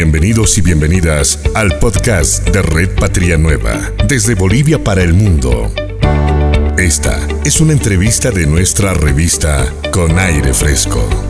Bienvenidos y bienvenidas al podcast de Red Patria Nueva, desde Bolivia para el mundo. Esta es una entrevista de nuestra revista Con Aire Fresco.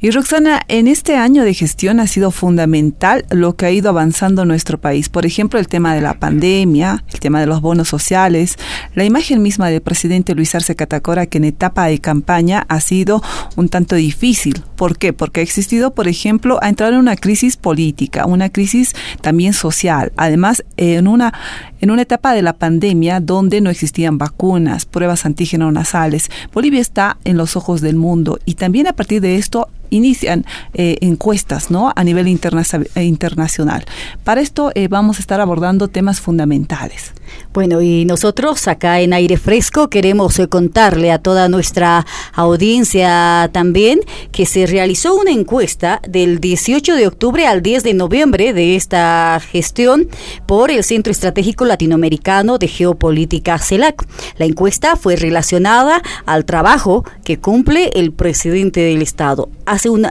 Y Roxana, en este año de gestión ha sido fundamental lo que ha ido avanzando nuestro país. Por ejemplo, el tema de la pandemia, el tema de los bonos sociales, la imagen misma del presidente Luis Arce Catacora, que en etapa de campaña ha sido un tanto difícil. ¿Por qué? Porque ha existido, por ejemplo, ha entrado en una crisis política, una crisis también social. Además, en una en una etapa de la pandemia donde no existían vacunas, pruebas antígeno nasales. Bolivia está en los ojos del mundo y también a partir de esto inician eh, encuestas ¿no? a nivel eh, internacional. Para esto eh, vamos a estar abordando temas fundamentales. Bueno, y nosotros acá en Aire Fresco queremos contarle a toda nuestra audiencia también que se realizó una encuesta del 18 de octubre al 10 de noviembre de esta gestión por el Centro Estratégico Latinoamericano de Geopolítica CELAC. La encuesta fue relacionada al trabajo que cumple el presidente del Estado. Hace, un,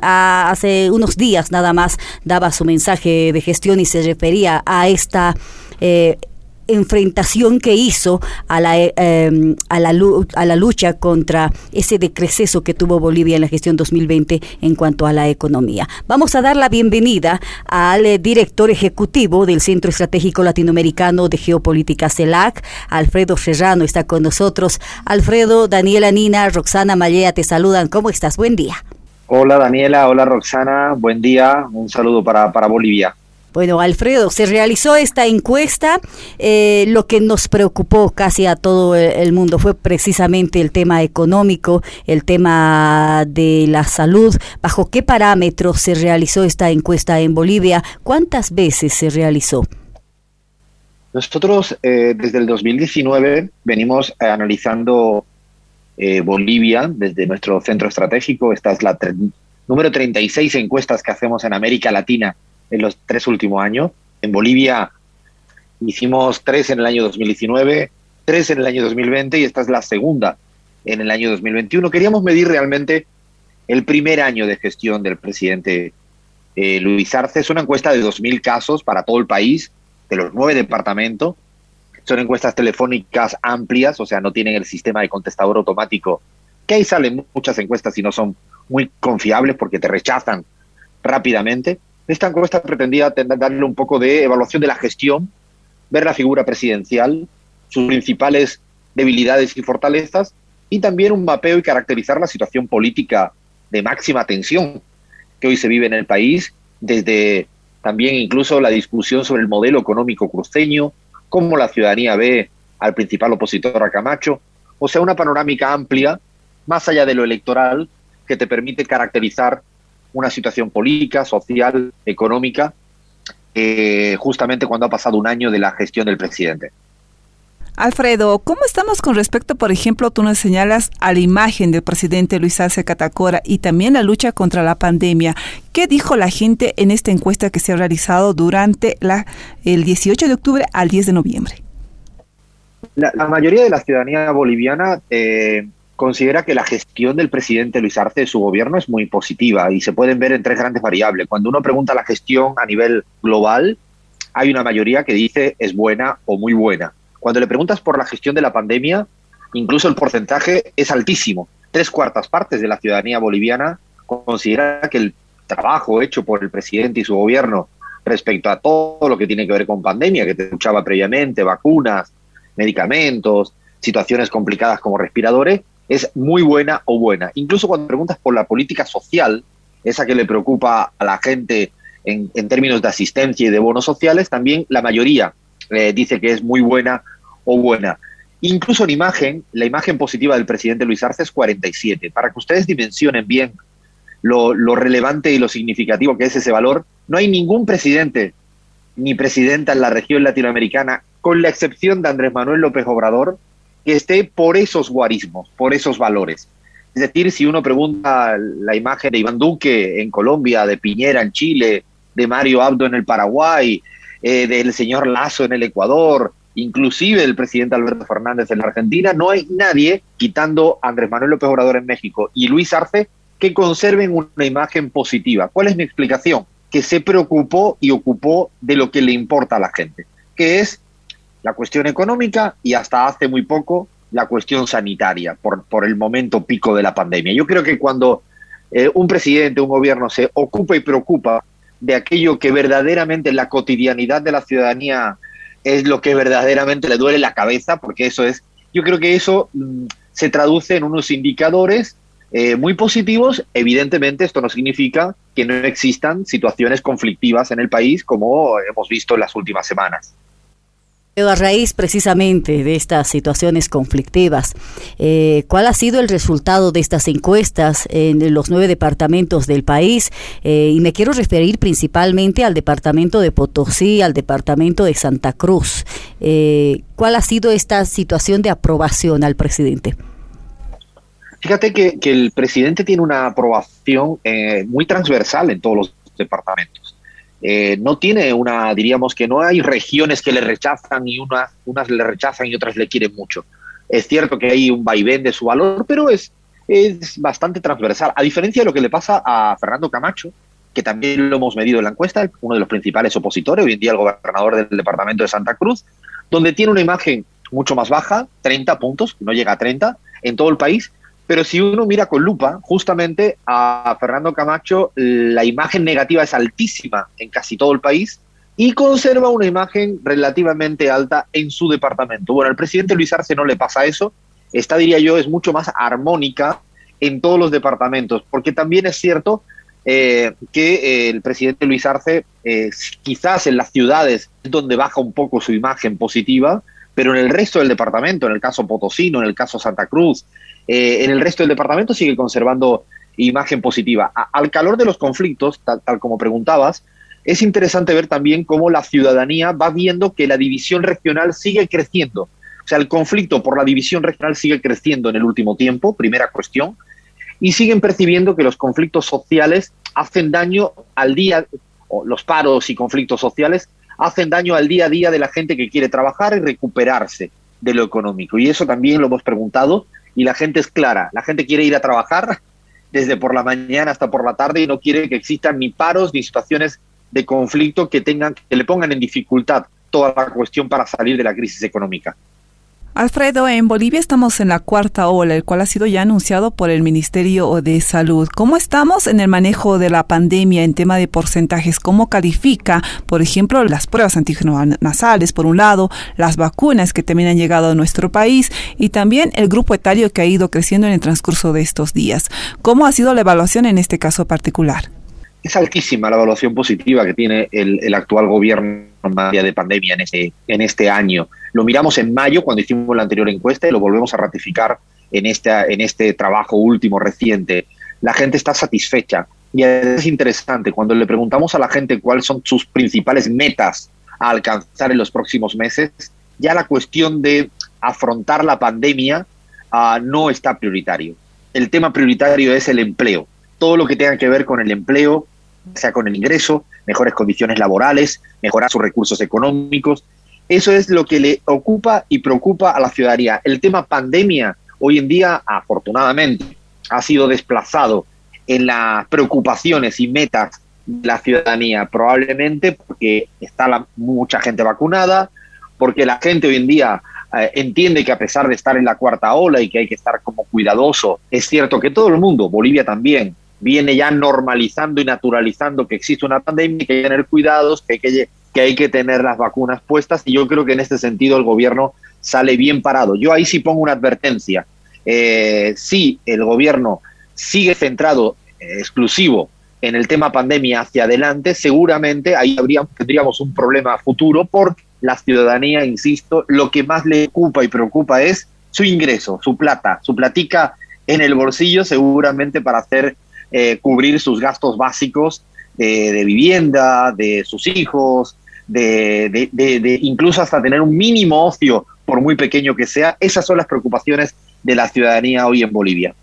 unos días nada más daba su mensaje de gestión y se refería a esta... Eh, enfrentación que hizo a la, em, a, la, a la lucha contra ese decreceso que tuvo Bolivia en la gestión 2020 en cuanto a la economía. Vamos a dar la bienvenida al eh, director ejecutivo del Centro Estratégico Latinoamericano de Geopolítica CELAC, Alfredo Serrano, está con nosotros. Alfredo, Daniela Nina, Roxana Mallea te saludan. ¿Cómo estás? Buen día. Hola Daniela, hola Roxana, buen día, un saludo para, para Bolivia. Bueno, Alfredo, se realizó esta encuesta. Eh, lo que nos preocupó casi a todo el mundo fue precisamente el tema económico, el tema de la salud. ¿Bajo qué parámetros se realizó esta encuesta en Bolivia? ¿Cuántas veces se realizó? Nosotros eh, desde el 2019 venimos eh, analizando Bolivia desde nuestro centro estratégico. Esta es la número 36 encuestas que hacemos en América Latina en los tres últimos años. En Bolivia hicimos tres en el año 2019, tres en el año 2020 y esta es la segunda en el año 2021. Queríamos medir realmente el primer año de gestión del presidente eh, Luis Arce. Es una encuesta de 2.000 casos para todo el país, de los nueve departamentos. Son encuestas telefónicas amplias, o sea, no tienen el sistema de contestador automático, que ahí salen muchas encuestas y no son muy confiables porque te rechazan rápidamente. Esta encuesta pretendía darle un poco de evaluación de la gestión, ver la figura presidencial, sus principales debilidades y fortalezas, y también un mapeo y caracterizar la situación política de máxima tensión que hoy se vive en el país, desde también incluso la discusión sobre el modelo económico cruceño, cómo la ciudadanía ve al principal opositor a Camacho, o sea, una panorámica amplia, más allá de lo electoral, que te permite caracterizar una situación política, social, económica, eh, justamente cuando ha pasado un año de la gestión del presidente. Alfredo, ¿cómo estamos con respecto, por ejemplo, tú nos señalas a la imagen del presidente Luis Arce Catacora y también la lucha contra la pandemia? ¿Qué dijo la gente en esta encuesta que se ha realizado durante la, el 18 de octubre al 10 de noviembre? La, mayoría de la ciudadanía boliviana eh, considera que la gestión del presidente Luis Arce de su gobierno es muy positiva y se pueden ver en tres grandes variables. Cuando uno pregunta la gestión a nivel global, hay una mayoría que dice es buena o muy buena. Cuando le preguntas por la gestión de la pandemia, incluso el porcentaje es altísimo. Tres cuartas partes de la ciudadanía boliviana considera que el trabajo hecho por el presidente y su gobierno respecto a todo lo que tiene que ver con pandemia, que te escuchaba previamente, vacunas, medicamentos, situaciones complicadas como respiradores, es muy buena o buena. Incluso cuando preguntas por la política social, esa que le preocupa a la gente en, términos de asistencia y de bonos sociales, también la mayoría eh, dice que es muy buena o buena. Incluso en imagen, la imagen positiva del presidente Luis Arce es 47. Para que ustedes dimensionen bien lo, lo relevante y lo significativo que es ese valor, no hay ningún presidente ni presidenta en la región latinoamericana, con la excepción de Andrés Manuel López Obrador, que esté por esos guarismos, por esos valores. Es decir, si uno pregunta la imagen de Iván Duque en Colombia, de Piñera en Chile, de Mario Abdo en el Paraguay, eh, del señor Lazo en el Ecuador, inclusive el presidente Alberto Fernández en la Argentina, no hay nadie, quitando a Andrés Manuel López Obrador en México y Luis Arce, que conserven una imagen positiva. ¿Cuál es mi explicación? Que se preocupó y ocupó de lo que le importa a la gente, que es la cuestión económica y hasta hace muy poco la cuestión sanitaria por, por el momento pico de la pandemia. Yo creo que cuando eh, un presidente, un gobierno se ocupa y preocupa de aquello que verdaderamente en la cotidianidad de la ciudadanía es lo que verdaderamente le duele la cabeza, porque eso es, yo creo que eso mm, se traduce en unos indicadores eh, muy positivos. Evidentemente, esto no significa que no existan situaciones conflictivas en el país, como hemos visto en las últimas semanas. A raíz precisamente de estas situaciones conflictivas, eh, ¿cuál ha sido el resultado de estas encuestas en los nueve departamentos del país? Eh, y me quiero referir principalmente al departamento de Potosí, al departamento de Santa Cruz. Eh, ¿Cuál ha sido esta situación de aprobación al presidente? Fíjate que el presidente tiene una aprobación muy transversal en todos los departamentos. Eh, no tiene una, diríamos que no hay regiones que le rechazan y unas, unas le rechazan y otras le quieren mucho. Es cierto que hay un vaivén de su valor, pero es, es bastante transversal. A diferencia de lo que le pasa a Fernando Camacho, que también lo hemos medido en la encuesta, uno de los principales opositores, hoy en día el gobernador del departamento de Santa Cruz, donde tiene una imagen mucho más baja, 30 puntos, no llega a 30 en todo el país, pero si uno mira con lupa, justamente a Fernando Camacho la imagen negativa es altísima en casi todo el país y conserva una imagen relativamente alta en su departamento. Bueno, al presidente Luis Arce no le pasa eso. Esta, diría yo, es mucho más armónica en todos los departamentos, porque también es cierto eh, que eh, el presidente Luis Arce, eh, quizás en las ciudades es donde baja un poco su imagen positiva, pero en el resto del departamento, en el caso Potosino, en el caso Santa Cruz, eh, en el resto del departamento sigue conservando imagen positiva. al calor de los conflictos, tal, como preguntabas, es interesante ver también cómo la ciudadanía va viendo que la división regional sigue creciendo. O sea, el conflicto por la división regional sigue creciendo en el último tiempo, primera cuestión, y siguen percibiendo que los conflictos sociales hacen daño al día, o los paros y conflictos sociales hacen daño al día a día de la gente que quiere trabajar y recuperarse de lo económico. Y eso también lo hemos preguntado y la gente es clara. La gente quiere ir a trabajar desde por la mañana hasta por la tarde y no quiere que existan ni paros ni situaciones de conflicto que tengan que le pongan en dificultad toda la cuestión para salir de la crisis económica. Alfredo, en Bolivia estamos en la cuarta ola, el cual ha sido ya anunciado por el Ministerio de Salud. ¿Cómo estamos en el manejo de la pandemia en tema de porcentajes? ¿Cómo califica, por ejemplo, las pruebas antígenos nasales, por un lado, las vacunas que también han llegado a nuestro país y también el grupo etario que ha ido creciendo en el transcurso de estos días? ¿Cómo ha sido la evaluación en este caso particular? Es altísima la evaluación positiva que tiene el, actual gobierno en materia de pandemia en este, en este año. Lo miramos en mayo cuando hicimos la anterior encuesta y lo volvemos a ratificar en, esta, en este trabajo último reciente. La gente está satisfecha y es interesante cuando le preguntamos a la gente cuáles son sus principales metas a alcanzar en los próximos meses, ya la cuestión de afrontar la pandemia uh, no está prioritario. El tema prioritario es el empleo. Todo lo que tenga que ver con el empleo, sea con el ingreso, mejores condiciones laborales, mejorar sus recursos económicos, eso es lo que le ocupa y preocupa a la ciudadanía. El tema pandemia hoy en día, afortunadamente, ha sido desplazado en las preocupaciones y metas de la ciudadanía, probablemente porque está la, mucha gente vacunada, porque la gente hoy en día eh, entiende que a pesar de estar en la cuarta ola y que hay que estar como cuidadoso, es cierto que todo el mundo, Bolivia también, viene ya normalizando y naturalizando que existe una pandemia, que hay que tener cuidados, que hay que hay que tener las vacunas puestas y yo creo que en este sentido el gobierno sale bien parado. Yo ahí sí pongo una advertencia. Eh, si el gobierno sigue centrado eh, exclusivo en el tema pandemia hacia adelante, seguramente ahí habría, tendríamos un problema futuro porque la ciudadanía, insisto, lo que más le ocupa y preocupa es su ingreso, su plata, su platica en el bolsillo seguramente para hacer eh, cubrir sus gastos básicos de vivienda, de sus hijos, de, de, incluso hasta tener un mínimo ocio, por muy pequeño que sea. Esas son las preocupaciones de la ciudadanía hoy en Bolivia.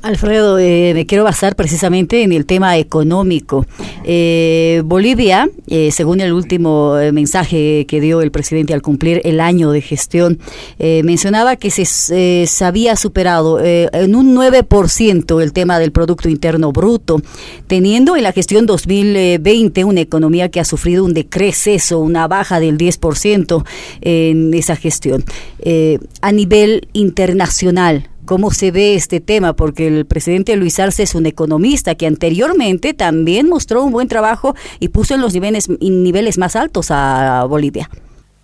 Alfredo, eh, me quiero basar precisamente en el tema económico. Eh, Bolivia, eh, según el último mensaje que dio el presidente al cumplir el año de gestión, mencionaba que se, se había superado en un 9% el tema del Producto Interno Bruto, teniendo en la gestión 2020 una economía que ha sufrido un decreceso, una baja del 10% en esa gestión. a nivel internacional, cómo se ve este tema, porque el presidente Luis Arce es un economista que anteriormente también mostró un buen trabajo y puso en los niveles, más altos a Bolivia.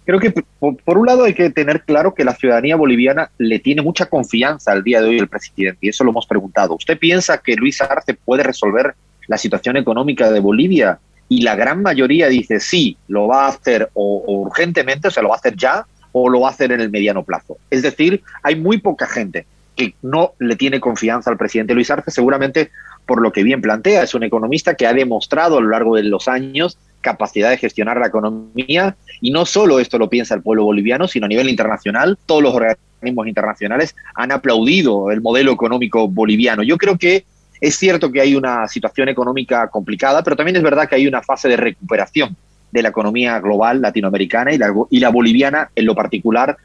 Creo que por, un lado hay que tener claro que la ciudadanía boliviana le tiene mucha confianza al día de hoy al presidente y eso lo hemos preguntado. ¿Usted piensa que Luis Arce puede resolver la situación económica de Bolivia? Y la gran mayoría dice sí, lo va a hacer o, o urgentemente, o sea, lo va a hacer ya o lo va a hacer en el mediano plazo. Es decir, hay muy poca gente que no le tiene confianza al presidente Luis Arce, seguramente por lo que bien plantea. Es un economista que ha demostrado a lo largo de los años capacidad de gestionar la economía y no solo esto lo piensa el pueblo boliviano, sino a nivel internacional, todos los organismos internacionales han aplaudido el modelo económico boliviano. Yo creo que es cierto que hay una situación económica complicada, pero también es verdad que hay una fase de recuperación de la economía global latinoamericana y la, y la boliviana en lo particular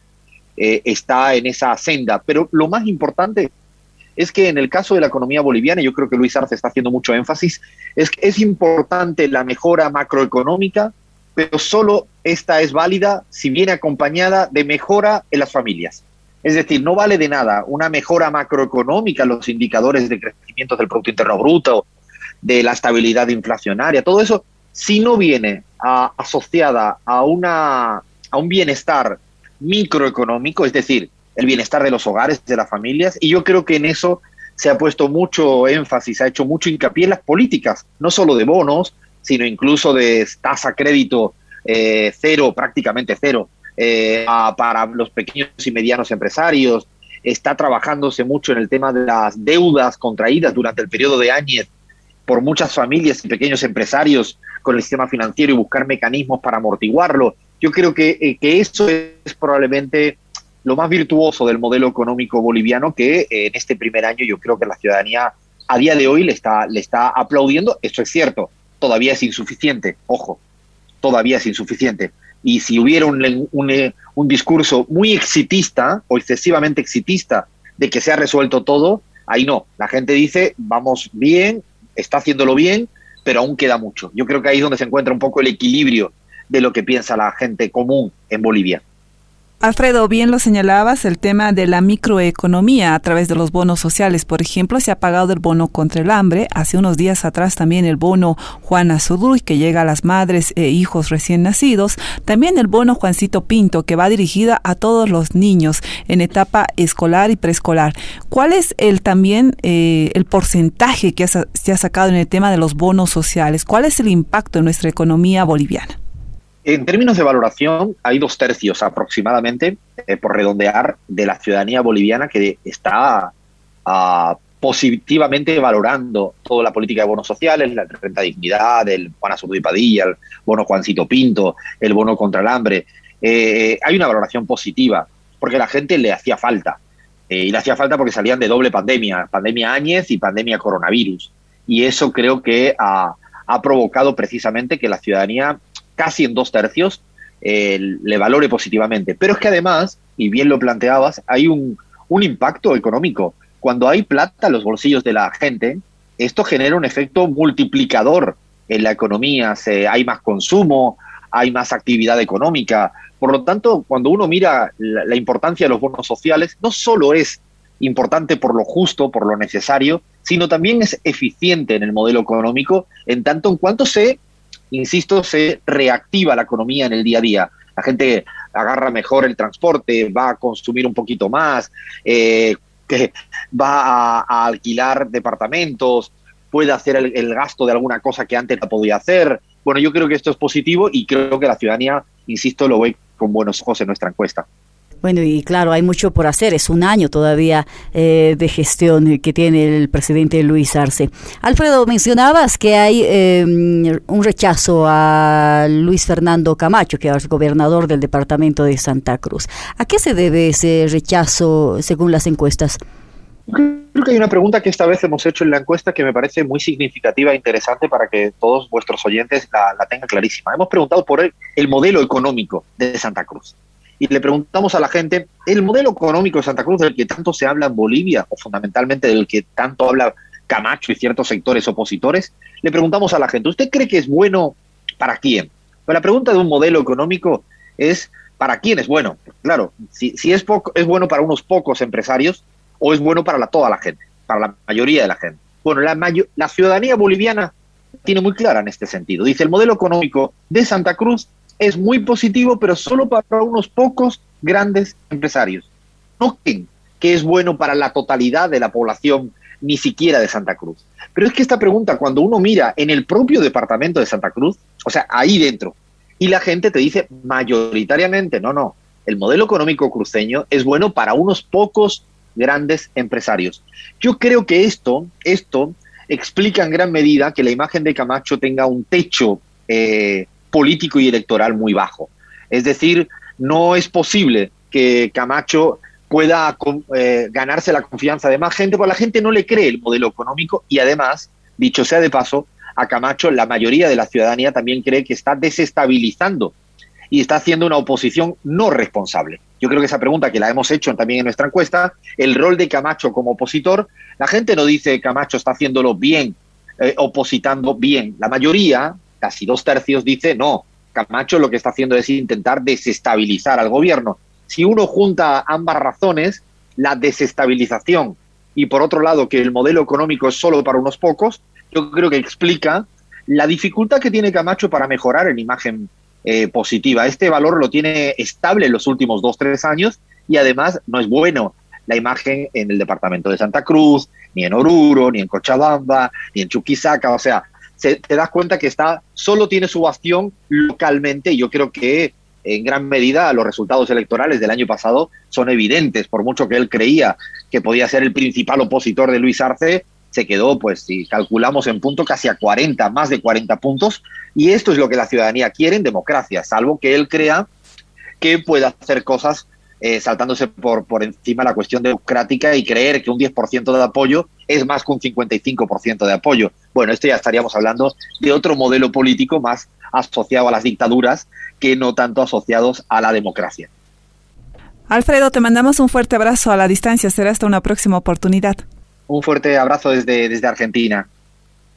eh, está en esa senda. Pero lo más importante es que en el caso de la economía boliviana, yo creo que Luis Arce está haciendo mucho énfasis, es que es importante la mejora macroeconómica, pero solo esta es válida si viene acompañada de mejora en las familias. Es decir, no vale de nada una mejora macroeconómica, los indicadores de crecimiento del Producto Interno Bruto, de la estabilidad inflacionaria, todo eso, si no viene asociada a, una, a un bienestar microeconómico, es decir, el bienestar de los hogares, de las familias, y yo creo que en eso se ha puesto mucho énfasis, se ha hecho mucho hincapié en las políticas, no solo de bonos, sino incluso de tasa crédito eh, cero, prácticamente cero, eh, para los pequeños y medianos empresarios. Está trabajándose mucho en el tema de las deudas contraídas durante el periodo de años por muchas familias y pequeños empresarios con el sistema financiero y buscar mecanismos para amortiguarlo. Yo creo que, eh, que eso es probablemente lo más virtuoso del modelo económico boliviano que eh, en este primer año yo creo que la ciudadanía a día de hoy le está, le está aplaudiendo. Eso es cierto, todavía es insuficiente, ojo, todavía es insuficiente. Y si hubiera un, un, eh, un discurso muy exitista o excesivamente exitista de que se ha resuelto todo, ahí no. La gente dice, vamos bien, está haciéndolo bien, pero aún queda mucho. Yo creo que ahí es donde se encuentra un poco el equilibrio de lo que piensa la gente común en Bolivia. Alfredo, bien lo señalabas, el tema de la microeconomía a través de los bonos sociales. Por ejemplo, se ha pagado el bono contra el hambre. Hace unos días atrás también el bono Juana Suduy, que llega a las madres e hijos recién nacidos. También el bono Juancito Pinto, que va dirigida a todos los niños en etapa escolar y preescolar. ¿Cuál es el también eh, el porcentaje que se ha sacado en el tema de los bonos sociales? ¿Cuál es el impacto en nuestra economía boliviana? En términos de valoración, hay dos tercios aproximadamente, eh, por redondear, de la ciudadanía boliviana que está ah, positivamente valorando toda la política de bonos sociales, la renta dignidad, el Juan y Padilla, el bono Juancito Pinto, el bono contra el hambre. Eh, hay una valoración positiva, porque a la gente le hacía falta. Eh, y le hacía falta porque salían de doble pandemia, pandemia Áñez y pandemia coronavirus. Y eso creo que ha provocado precisamente que la ciudadanía casi en dos tercios, eh, le valore positivamente. Pero es que además, y bien lo planteabas, hay un, un impacto económico. Cuando hay plata en los bolsillos de la gente, esto genera un efecto multiplicador en la economía, se, hay más consumo, hay más actividad económica. Por lo tanto, cuando uno mira la, la, importancia de los bonos sociales, no solo es importante por lo justo, por lo necesario, sino también es eficiente en el modelo económico en tanto en cuanto se insisto, se reactiva la economía en el día a día. La gente agarra mejor el transporte, va a consumir un poquito más, eh, que va a, alquilar departamentos, puede hacer el, el, gasto de alguna cosa que antes no podía hacer. Bueno, yo creo que esto es positivo y creo que la ciudadanía, insisto, lo ve con buenos ojos en nuestra encuesta. Bueno, y claro, hay mucho por hacer. Es un año todavía eh, de gestión que tiene el presidente Luis Arce. Alfredo, mencionabas que hay eh, un rechazo a Luis Fernando Camacho, que es gobernador del departamento de Santa Cruz. ¿A qué se debe ese rechazo según las encuestas? Creo que hay una pregunta que esta vez hemos hecho en la encuesta que me parece muy significativa e interesante para que todos vuestros oyentes la, tengan clarísima. Hemos preguntado por el, el, modelo económico de Santa Cruz. Y le preguntamos a la gente, ¿el modelo económico de Santa Cruz del que tanto se habla en Bolivia, o fundamentalmente del que tanto habla Camacho y ciertos sectores opositores? Le preguntamos a la gente, ¿usted cree que es bueno para quién? Pues la pregunta de un modelo económico es, ¿para quién es bueno? Claro, si, si es, poco, es bueno para unos pocos empresarios, o es bueno para toda la gente, para la mayoría de la gente. Bueno, la, la ciudadanía boliviana tiene muy clara en este sentido. Dice, el modelo económico de Santa Cruz es muy positivo, pero solo para unos pocos grandes empresarios. No creen que es bueno para la totalidad de la población, ni siquiera de Santa Cruz. Pero es que esta pregunta, cuando uno mira en el propio departamento de Santa Cruz, o sea, ahí dentro, y la gente te dice mayoritariamente, no, no, el modelo económico cruceño es bueno para unos pocos grandes empresarios. Yo creo que esto, esto explica en gran medida que la imagen de Camacho tenga un techo eh, político y electoral muy bajo. Es decir, no es posible que Camacho pueda eh, ganarse la confianza de más gente, porque la gente no le cree el modelo económico y además, dicho sea de paso, a Camacho la mayoría de la ciudadanía también cree que está desestabilizando y está haciendo una oposición no responsable. Yo creo que esa pregunta que la hemos hecho también en nuestra encuesta, el rol de Camacho como opositor, la gente no dice Camacho está haciéndolo bien, eh, opositando bien. La mayoría, casi dos tercios, dice no, Camacho lo que está haciendo es intentar desestabilizar al gobierno. Si uno junta ambas razones, la desestabilización y por otro lado que el modelo económico es solo para unos pocos, yo creo que explica la dificultad que tiene Camacho para mejorar en imagen eh, positiva. Este valor lo tiene estable en los últimos dos, tres años y además no es bueno la imagen en el departamento de Santa Cruz, ni en Oruro, ni en Cochabamba, ni en Chuquisaca. O sea, se, te das cuenta que está, solo tiene su bastión localmente y yo creo que en gran medida los resultados electorales del año pasado son evidentes, por mucho que él creía que podía ser el principal opositor de Luis Arce, se quedó, pues si calculamos en punto, casi a 40, más de 40 puntos, y esto es lo que la ciudadanía quiere en democracia, salvo que él crea que pueda hacer cosas eh, saltándose por, por encima la cuestión democrática y creer que un 10% de apoyo es más que un 55% de apoyo. Bueno, esto ya estaríamos hablando de otro modelo político más asociado a las dictaduras que no tanto asociados a la democracia. Alfredo, te mandamos un fuerte abrazo a la distancia. Será hasta una próxima oportunidad. Un fuerte abrazo desde, desde Argentina.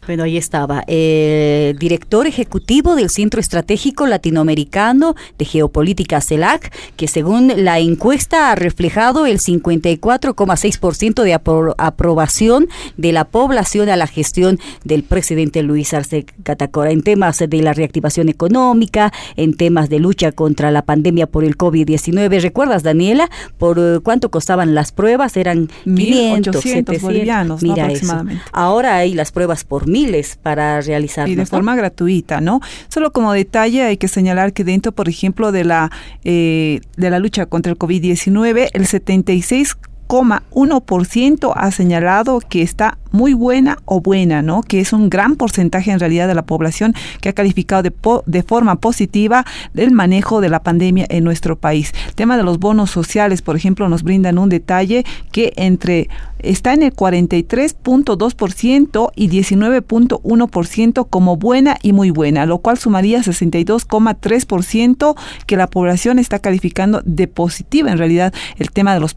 Bueno, ahí estaba. El director ejecutivo del Centro Estratégico Latinoamericano de Geopolítica CELAC, que según la encuesta ha reflejado el 54,6% de aprobación de la población a la gestión del presidente Luis Arce Catacora en temas de la reactivación económica, en temas de lucha contra la pandemia por el COVID-19. ¿Recuerdas, Daniela, por eh, cuánto costaban las pruebas? Eran 500, 700 bolivianos Mira aproximadamente. Ahora hay las pruebas por miles para realizar. Y de forma gratuita, ¿no? Solo como detalle hay que señalar que dentro, por ejemplo, de la, eh, de la lucha contra el COVID-19, el 76 1% ha señalado que está muy buena o buena, ¿no? Que es un gran porcentaje en realidad de la población que ha calificado de, de forma positiva el manejo de la pandemia en nuestro país. El tema de los bonos sociales, por ejemplo, nos brindan un detalle que entre está en el 43.2% y 19.1% como buena y muy buena, lo cual sumaría 62,3% que la población está calificando de positiva en realidad el tema de los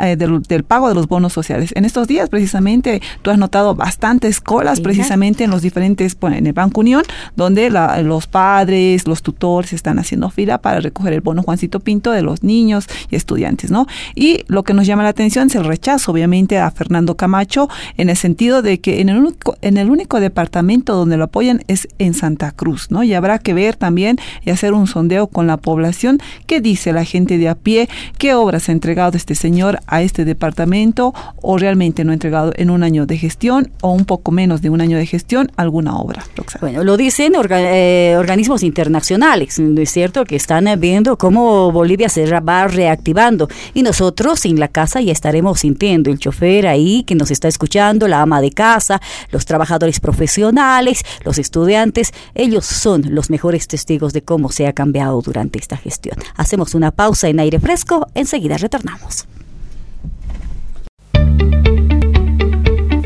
eh, del, pago de los bonos sociales. En estos días, precisamente, tú has notado bastantes colas, precisamente en los diferentes, en el Banco Unión, donde los padres, los tutores están haciendo fila para recoger el bono Juancito Pinto de los niños y estudiantes, ¿no? Y lo que nos llama la atención es el rechazo, obviamente, a Fernando Camacho, en el sentido de que en el único, en el único departamento donde lo apoyan es en Santa Cruz, ¿no? Y habrá que ver también y hacer un sondeo con la población, qué dice la gente de a pie, qué obras ha entregado este señor a este departamento o realmente no ha entregado en un año de gestión o un poco menos de un año de gestión alguna obra. Bueno, lo dicen eh, organismos internacionales, ¿no es cierto? Que están viendo cómo Bolivia se va reactivando y nosotros en la casa ya estaremos sintiendo el chofer ahí que nos está escuchando, la ama de casa, los trabajadores profesionales, los estudiantes, ellos son los mejores testigos de cómo se ha cambiado durante esta gestión. Hacemos una pausa en aire fresco, enseguida retornamos.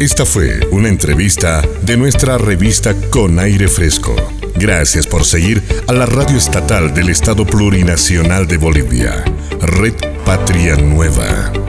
Esta fue una entrevista de nuestra revista Con Aire Fresco. Gracias por seguir a la radio estatal del Estado Plurinacional de Bolivia, Red Patria Nueva.